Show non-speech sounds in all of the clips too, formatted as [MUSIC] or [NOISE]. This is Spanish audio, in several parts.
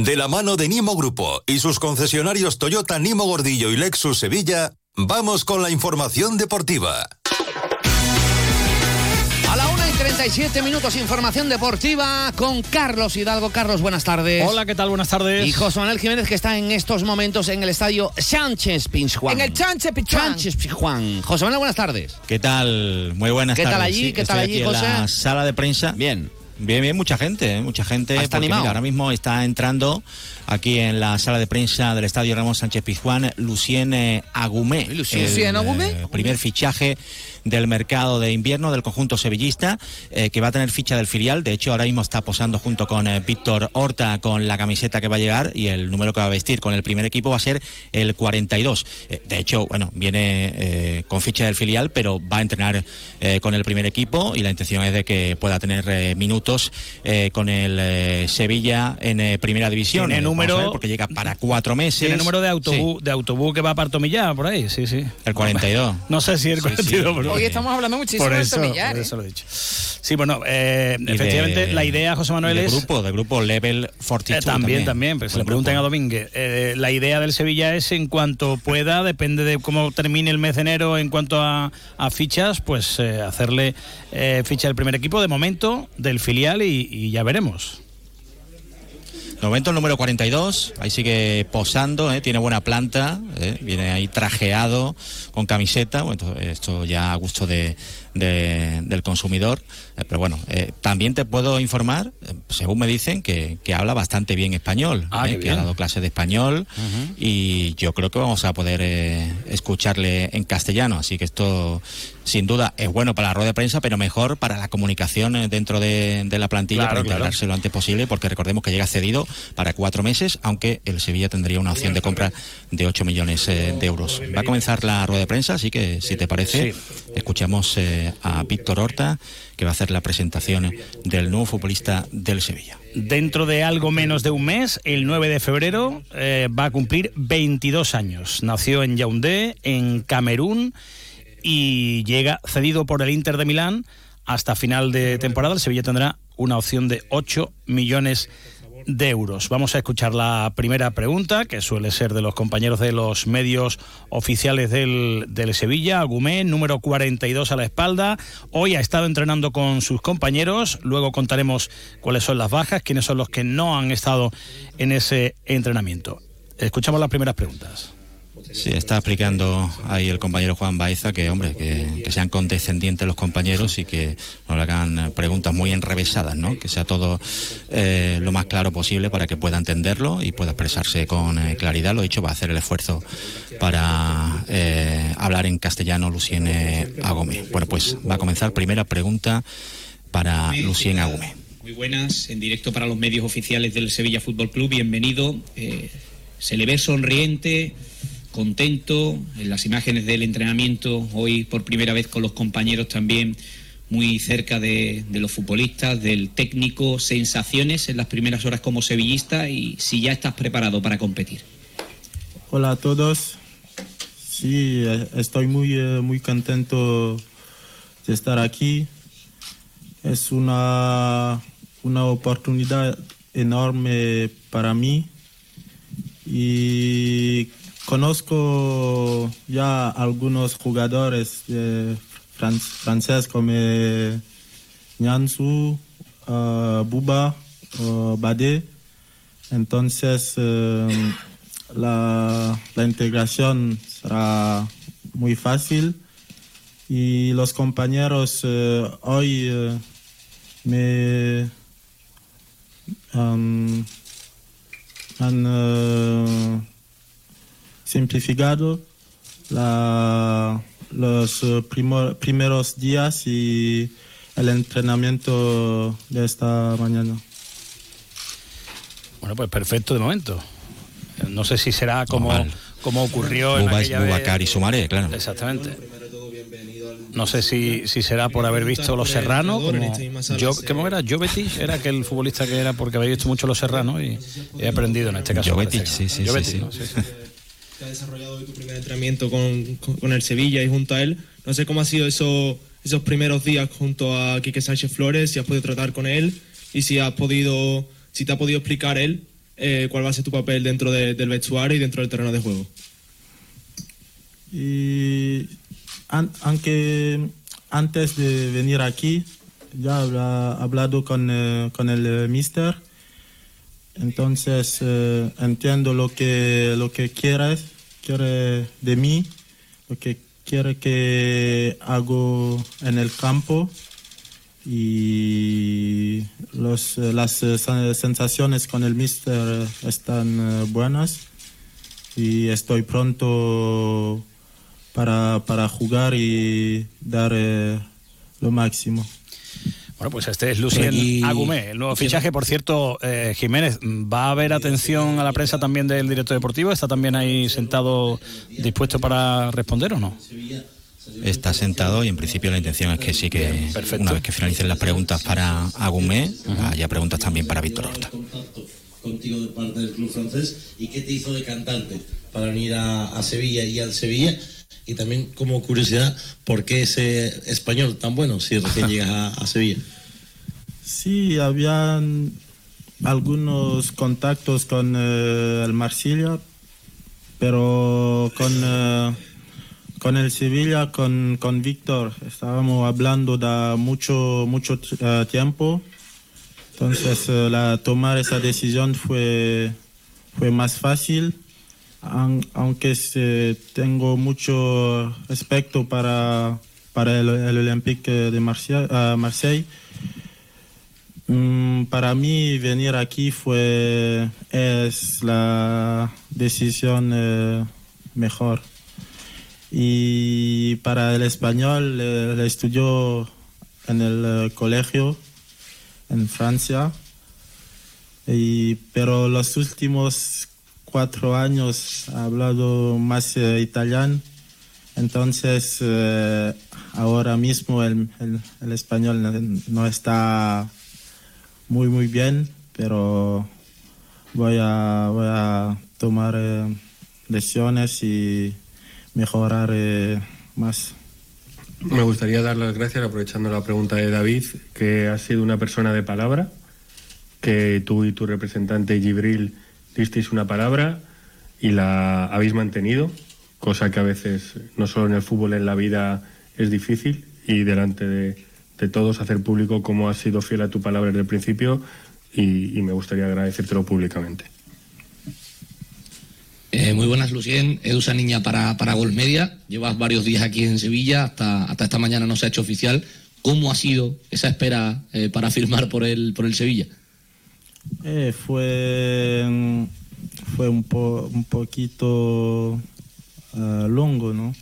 De la mano de Nimo Grupo y sus concesionarios Toyota Nimo Gordillo y Lexus Sevilla, vamos con la información deportiva. A la 1 y 37 minutos, información deportiva con Carlos Hidalgo. Carlos, buenas tardes. Hola, ¿qué tal? Buenas tardes. Y José Manuel Jiménez, que está en estos momentos en el estadio Sánchez Pizjuán. En el Sánchez Pizjuán. Sánchez. José Manuel, buenas tardes. ¿Qué tal? Muy buenas ¿Qué tal tardes. allí? Sí, ¿Qué tal allí, aquí en José? la sala de prensa. Bien. Bien, bien, mucha gente, ¿eh? mucha gente. ¿Está animado? mira, ahora mismo está entrando aquí en la sala de prensa del Estadio Ramón Sánchez Pizjuán Lucien eh, Agumé. Lucien. Agumé. eh, primer fichaje del mercado de invierno del conjunto sevillista, eh, que va a tener ficha del filial. De hecho, ahora mismo está posando junto con Víctor Horta con la camiseta que va a llegar y el número que va a vestir con el primer equipo va a ser el 42. Eh, de hecho, bueno, viene con ficha del filial, pero va a entrenar con el primer equipo y la intención es de que pueda tener eh, minutos eh, con el eh, Sevilla en eh, primera división. Tiene Eh, número- ver, porque llega para [LAUGHS] cuatro meses. Tiene número de autobús, Sí, de autobús que va para Tomillar, por ahí, sí, sí. el 42. No sé si el Sí, 42, sí. pero- Hoy estamos hablando muchísimo por de eso, Tomillar. por ¿eh? eso lo he dicho. Sí, bueno, eh, de- efectivamente, la idea, José Manuel, de es... grupo, de grupo Level Eh, 42. también, también, pero se le pregunten a. Domínguez. Eh, la idea del Sevilla es, en cuanto pueda, depende de cómo termine el mes de enero en cuanto a, a fichas, pues eh, hacerle eh, ficha del primer equipo, de momento, del filial y, y ya veremos. De momento el número 42, ahí sigue posando, ¿eh? tiene buena planta, ¿eh? viene ahí trajeado con camiseta, bueno, esto, ya a gusto de, de- del consumidor, eh, pero bueno, también te puedo informar, según me dicen, que, que habla bastante bien español, Ah, que ha dado clases de español y yo creo que vamos a poder escucharle en castellano, así que esto sin duda es bueno para la rueda de prensa, pero mejor para la comunicación dentro de, de la plantilla Claro, para claro. integrarse lo antes posible, porque recordemos que llega cedido para cuatro meses, aunque el Sevilla tendría una opción de compra de 8 millones eh, de euros. Va a comenzar la rueda de prensa, así que si te parece, escuchamos eh, a Víctor Horta, que va a hacer la presentación del nuevo futbolista del Sevilla. Dentro de algo menos de un mes, el 9 de febrero, eh, va a cumplir 22 años. Nació en Yaoundé, en Camerún, y llega cedido por el Inter de Milán hasta final de temporada. El Sevilla tendrá una opción de 8 millones de euros. Vamos a escuchar la primera pregunta, que suele ser de los compañeros de los medios oficiales del, del Sevilla, Agumé, número 42 a la espalda. Hoy ha estado entrenando con sus compañeros, luego contaremos cuáles son las bajas, quiénes son los que no han estado en ese entrenamiento. Escuchamos las primeras preguntas. Sí, está explicando ahí el compañero Juan Baeza que, hombre, que, sean condescendientes los compañeros y que no le hagan preguntas muy enrevesadas, ¿no? Que sea todo eh, lo más claro posible para que pueda entenderlo y pueda expresarse con eh, claridad. Lo dicho, va a hacer el esfuerzo para eh, hablar en castellano Lucien Agome. Bueno, pues va a comenzar primera pregunta para Lucien Agome. Muy buenas, en directo para los medios oficiales del Sevilla Fútbol Club. Bienvenido. Eh, se le ve sonriente, contento. En las imágenes del entrenamiento, hoy por primera vez con los compañeros también muy cerca de, de los futbolistas, del técnico. Sensaciones en las primeras horas como sevillista y si ya estás preparado para competir. Hola a todos. Sí, eh, estoy muy, eh, muy contento de estar aquí. Es una, una oportunidad enorme para mí y conozco ya algunos jugadores fran- franceses como eh, Buba, eh, Bade. Entonces, eh, la, integración será muy fácil y los compañeros eh, hoy eh, me um, han simplificado la- los eh, primo- primeros días y el entrenamiento de esta mañana. Bueno, pues perfecto de momento. No sé si será como, Normal. como ocurrió en Buba- aquella vez. Bubacar y Sumaré, claro. Exactamente. No sé si, si será por haber visto Los Serranos. Yo, ¿Cómo era? Jovetic era aquel futbolista que era porque había visto mucho Los Serranos y he aprendido en este caso. Que- sí, sí, sí, Jovetic, sí. ¿no? Sí, sí. Que ha desarrollado hoy tu primer entrenamiento con, con- con el Sevilla y junto a él. No sé cómo ha sido eso, esos primeros días junto a Quique Sánchez Flores, si has podido tratar con él y si has podido, si te ha podido explicar él eh, cuál va a ser tu papel dentro de- del vestuario y dentro del terreno de juego. Y an- aunque antes de venir aquí ya había hablado con, eh, con el eh, mister, entonces eh, entiendo lo que, lo que quieres, quiere de mí, lo que quiere que hago en el campo y eh, las eh, sen- sensaciones con el mister están buenas y estoy pronto para, para jugar y dar lo máximo. Bueno, pues este es Lucien Y- Agumé, el nuevo fichaje. Por cierto, eh, Jiménez, ¿va a haber atención a la prensa también del director deportivo? ¿Está también ahí sentado dispuesto para responder o no? Está sentado y en principio la intención es que sí que Perfecto. una vez que finalicen las preguntas para Agumé, haya preguntas también para Víctor Horta. contacto contigo de parte del club francés y qué te hizo de cantante para venir a, a Sevilla y al Sevilla y también como curiosidad por qué ese español tan bueno si recién [LAUGHS] llegas a, a Sevilla Sí, habían algunos contactos con eh, el Marsella, pero con, eh, con el Sevilla, con, con Víctor, estábamos hablando de mucho, mucho eh, tiempo. Entonces, eh, la, tomar esa decisión fue, fue más fácil, aunque tengo mucho respeto para, para el, Olympique de Marseille. eh, Marseille. Mm, para mí venir aquí fue es la decisión eh, mejor. Y para el español eh, le estudió en el eh, colegio en Francia. Y, pero los últimos cuatro años he hablado más eh, italiano. Entonces, eh, ahora mismo el, español no- está muy, muy bien, pero voy a, voy a tomar eh, decisiones y mejorar eh, más. Me gustaría dar las gracias, aprovechando la pregunta de David, que has sido una persona de palabra, que tú y tu representante Gibril disteis una palabra y la habéis mantenido, cosa que a veces, no solo en el fútbol, en la vida es difícil, y delante de, de todos hacer público cómo has sido fiel a tu palabra desde el principio, y, me gustaría agradecértelo públicamente. Eh, muy buenas, Lucien. Edu Niña para, para Gol Media. Llevas varios días aquí en Sevilla, hasta, hasta esta mañana no se ha hecho oficial. ¿Cómo ha sido esa espera eh, para firmar por el, por el Sevilla? Eh, fue, mm, fue un, po- un poquito ah, longo, ¿no?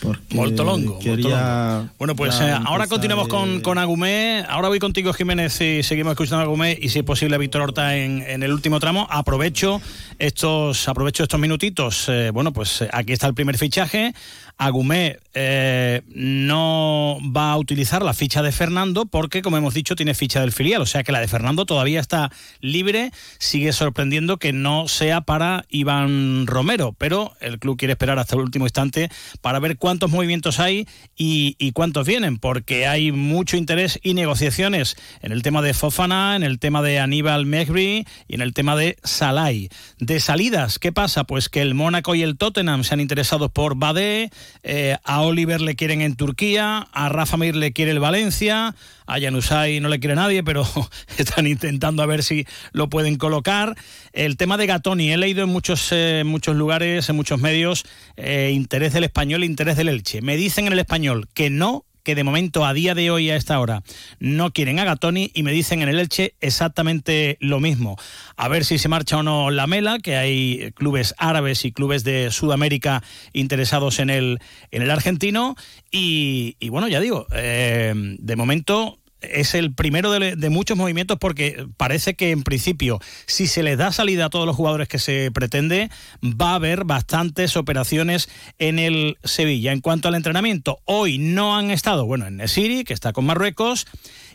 Porque Molto longo. quería longo. Bueno, pues eh, ahora continuamos con, eh, con Agumé. Ahora voy contigo, Jiménez, y seguimos escuchando a Agumé y si es posible a Víctor Horta en, en el último tramo. Aprovecho estos, aprovecho estos minutitos. Eh, bueno, pues eh, aquí está el primer fichaje. Agumé eh, no va a utilizar la ficha de Fernando porque, como hemos dicho, tiene ficha del filial. O sea que la de Fernando todavía está libre. Sigue sorprendiendo que no sea para Iván Romero, pero el club quiere esperar hasta el último instante para ver cuántos movimientos hay y, cuántos vienen, porque hay mucho interés y negociaciones en el tema de Fofana, en el tema de Aníbal Mejbri y en el tema de Salai. De salidas, ¿qué pasa? Pues que el Mónaco y el Tottenham se han interesado por Bade, eh, a Oliver le quieren en Turquía, a Rafa Mir le quiere el Valencia, a Janusay no le quiere nadie, pero [LAUGHS] están intentando a ver si lo pueden colocar. El tema de Gatoni, he leído en muchos, eh, muchos lugares, en muchos medios, eh, interés del español, interés del Elche. Me dicen en el español que no, que de momento, a día de hoy, a esta hora, no quieren a Gatoni y me dicen en el Elche exactamente lo mismo. A ver si se marcha o no la Mela, que hay clubes árabes y clubes de Sudamérica interesados en el, en el argentino. Y, bueno, ya digo, eh, de momento es el primero de, muchos movimientos porque parece que en principio si se les da salida a todos los jugadores que se pretende va a haber bastantes operaciones en el Sevilla. En cuanto al entrenamiento, hoy no han estado, bueno, en Nesiri, que está con Marruecos,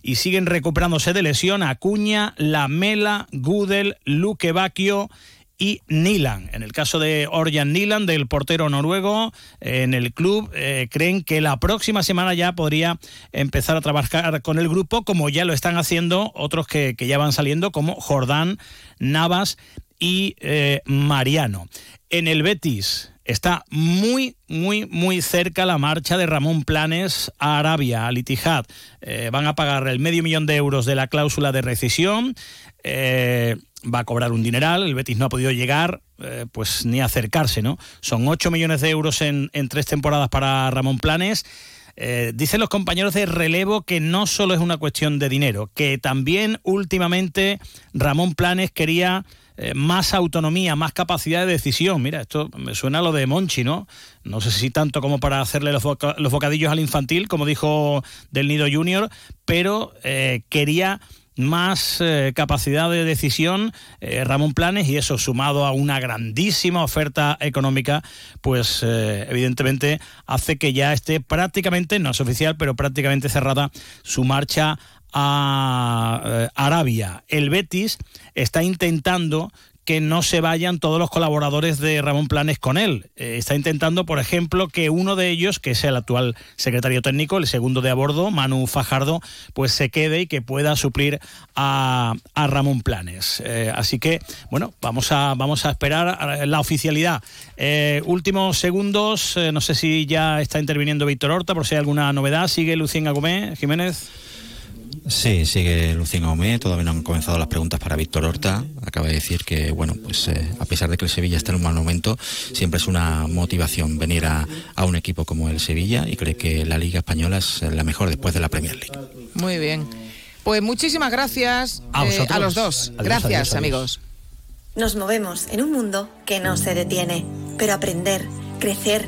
y siguen recuperándose de lesión Acuña, Lamela, Gudel, Luque Bacchio y Nilan. En el caso de Orjan Nilan, del portero noruego, en el club eh, creen que la próxima semana ya podría empezar a trabajar con el grupo, como ya lo están haciendo otros que, ya van saliendo, como Jordán, Navas y eh, Mariano. En el Betis está muy, muy, muy cerca la marcha de Ramón Planes a Arabia, al Itihad. Eh, van a pagar el medio millón de euros de la cláusula de rescisión va a cobrar un dineral, el Betis no ha podido llegar eh, pues ni acercarse, ¿no? Son 8 millones de euros en, tres temporadas para Ramón Planes. Eh, dicen los compañeros de relevo que no solo es una cuestión de dinero, que también últimamente Ramón Planes quería eh, más autonomía, más capacidad de decisión. Mira, esto me suena a lo de Monchi, ¿no? No sé si tanto como para hacerle los, los bocadillos al infantil, como dijo del Nido Junior, pero quería más eh, capacidad de decisión eh, Ramón Planes y eso sumado a una grandísima oferta económica, pues eh, evidentemente hace que ya esté prácticamente, no es oficial, pero prácticamente cerrada su marcha a Arabia. El Betis está intentando que no se vayan todos los colaboradores de Ramón Planes con él. Eh, está intentando, por ejemplo, que uno de ellos, que es el actual secretario técnico, el segundo de a bordo, Manu Fajardo, pues se quede y que pueda suplir a, Ramón Planes. Eh, así que, bueno, vamos a, vamos a esperar la oficialidad. Eh, últimos segundos, no sé si ya está interviniendo Víctor Horta, por si hay alguna novedad. ¿Sigue Lucien Agumé, Jiménez? Sí, sigue Lucien Aumé, todavía no han comenzado las preguntas para Víctor Horta. Acaba de decir que, bueno, pues eh, a pesar de que el Sevilla está en un mal momento, siempre es una motivación venir a, un equipo como el Sevilla y cree que la Liga Española es la mejor después de la Premier League. Muy bien. Pues muchísimas gracias a, eh, los dos. gracias, amigos. Nos movemos en un mundo que no se detiene, pero aprender, crecer,